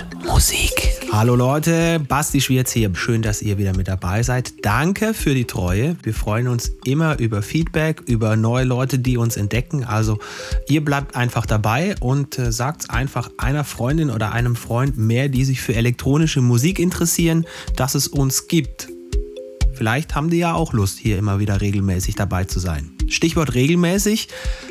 und Musik. Hallo Leute, Basti Schwierz hier. Schön, dass ihr wieder mit dabei seid. Danke für die Treue. Wir freuen uns immer über Feedback, über neue Leute, die uns entdecken. Also ihr bleibt einfach dabei und äh, sagt einfach einer Freundin oder einem Freund mehr, die sich für elektronische Musik interessieren, dass es uns gibt. Vielleicht haben die ja auch Lust, hier immer wieder regelmäßig dabei zu sein. Stichwort regelmäßig.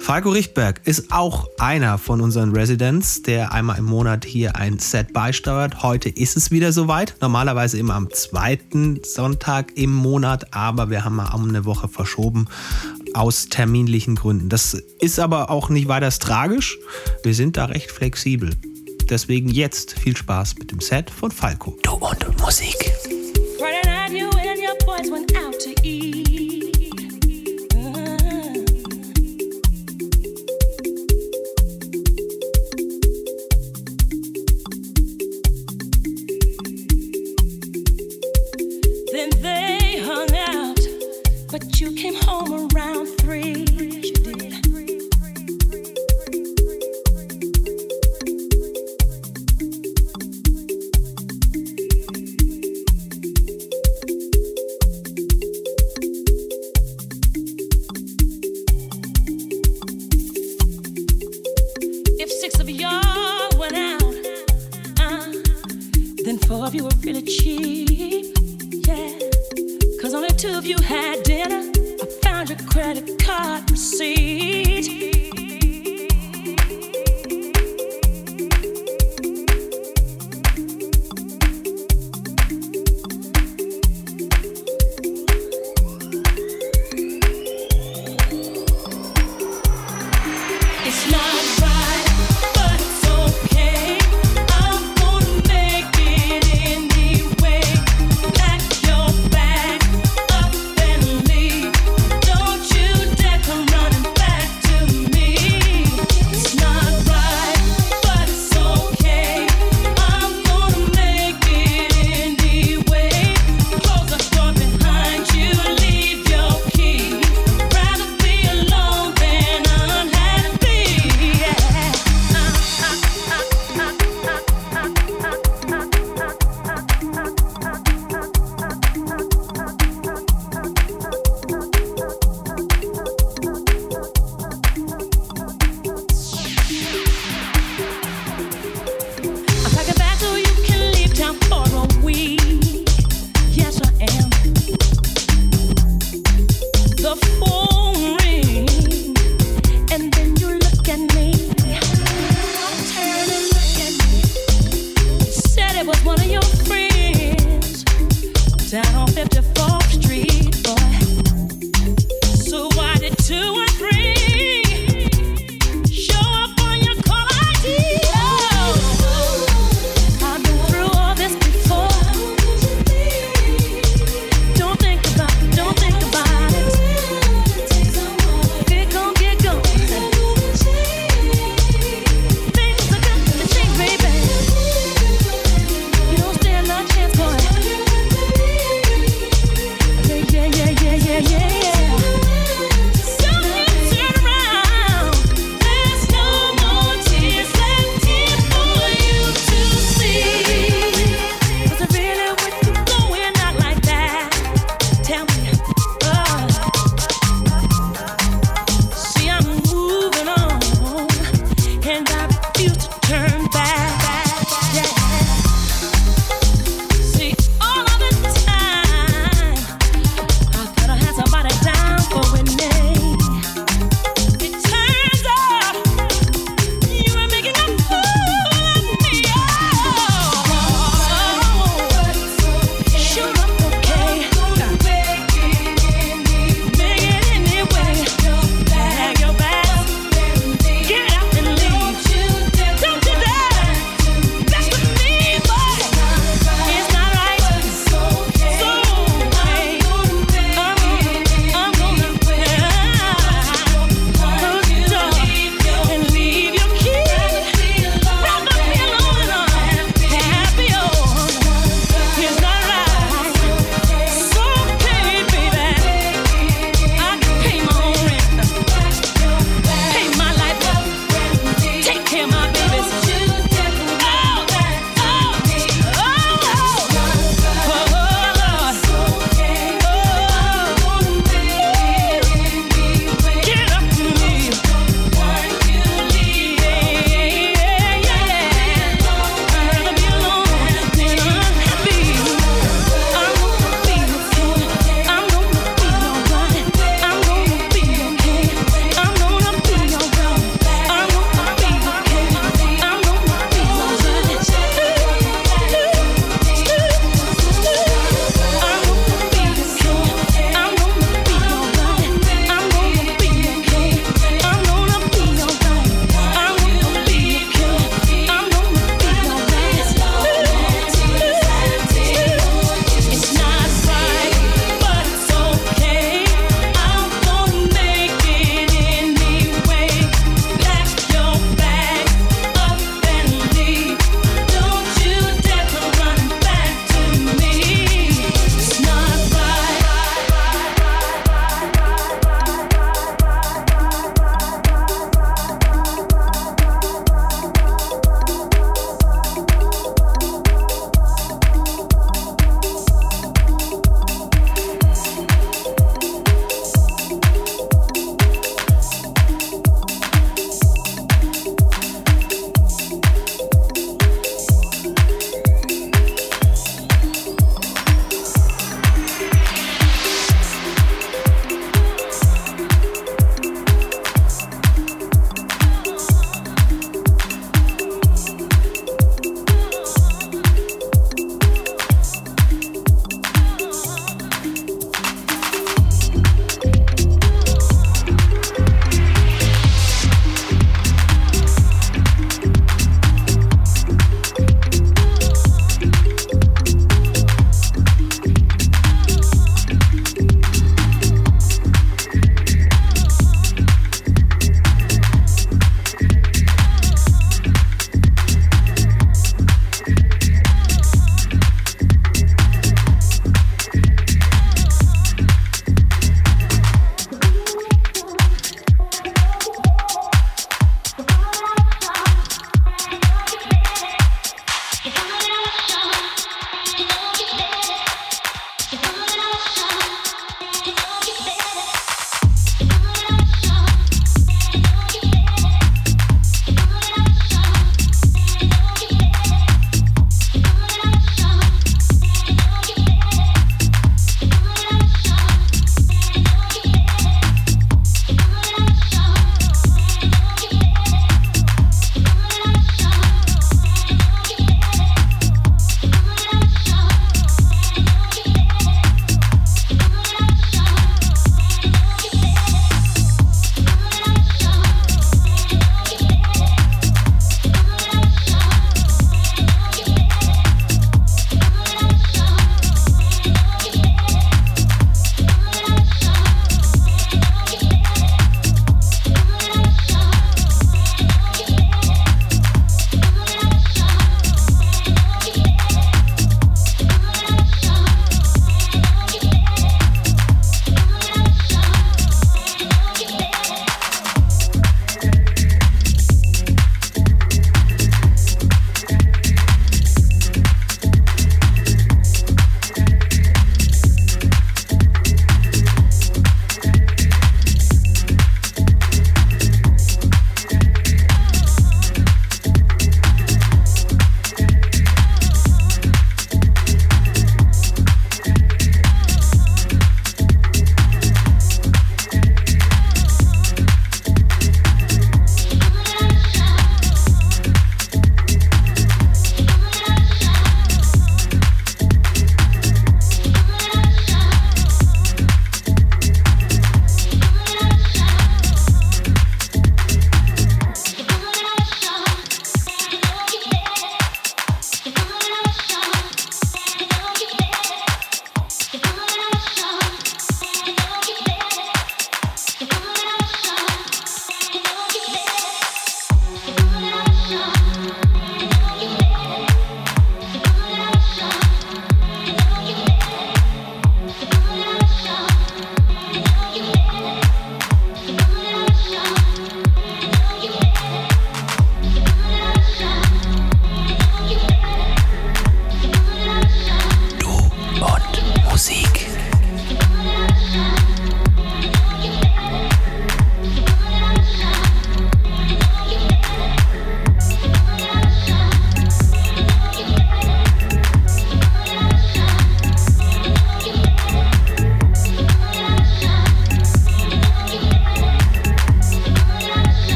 Falco Richtberg ist auch einer von unseren Residents, der einmal im Monat hier ein Set beisteuert. Heute ist es wieder soweit. Normalerweise immer am zweiten Sonntag im Monat, aber wir haben mal um eine Woche verschoben aus terminlichen Gründen. Das ist aber auch nicht weiter tragisch. Wir sind da recht flexibel. Deswegen jetzt viel Spaß mit dem Set von Falco. Du und Musik. Friday night, you and your boys went out to eat. To me.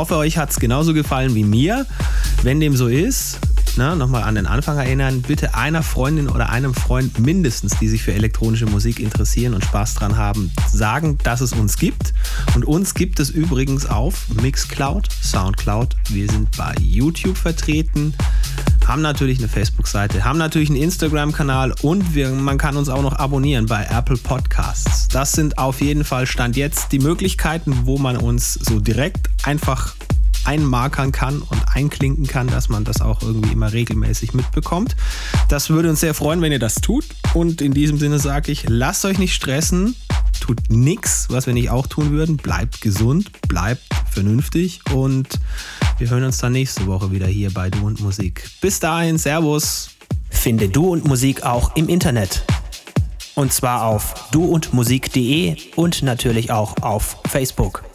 Hoffe, euch hat es genauso gefallen wie mir. Wenn dem so ist, na, nochmal an den Anfang erinnern, bitte einer Freundin oder einem Freund mindestens, die sich für elektronische Musik interessieren und Spaß dran haben, sagen, dass es uns gibt. Und uns gibt es übrigens auf Mixcloud, Soundcloud. Wir sind bei YouTube vertreten haben natürlich eine Facebook-Seite, haben natürlich einen Instagram-Kanal und wir, man kann uns auch noch abonnieren bei Apple Podcasts. Das sind auf jeden Fall Stand jetzt die Möglichkeiten, wo man uns so direkt einfach einmarkern kann und einklinken kann, dass man das auch irgendwie immer regelmäßig mitbekommt. Das würde uns sehr freuen, wenn ihr das tut. Und in diesem Sinne sage ich, lasst euch nicht stressen, tut nichts, was wir nicht auch tun würden. Bleibt gesund, bleibt vernünftig und wir hören uns dann nächste Woche wieder hier bei Du und Musik. Bis dahin, Servus. Finde Du und Musik auch im Internet. Und zwar auf duundmusik.de und natürlich auch auf Facebook.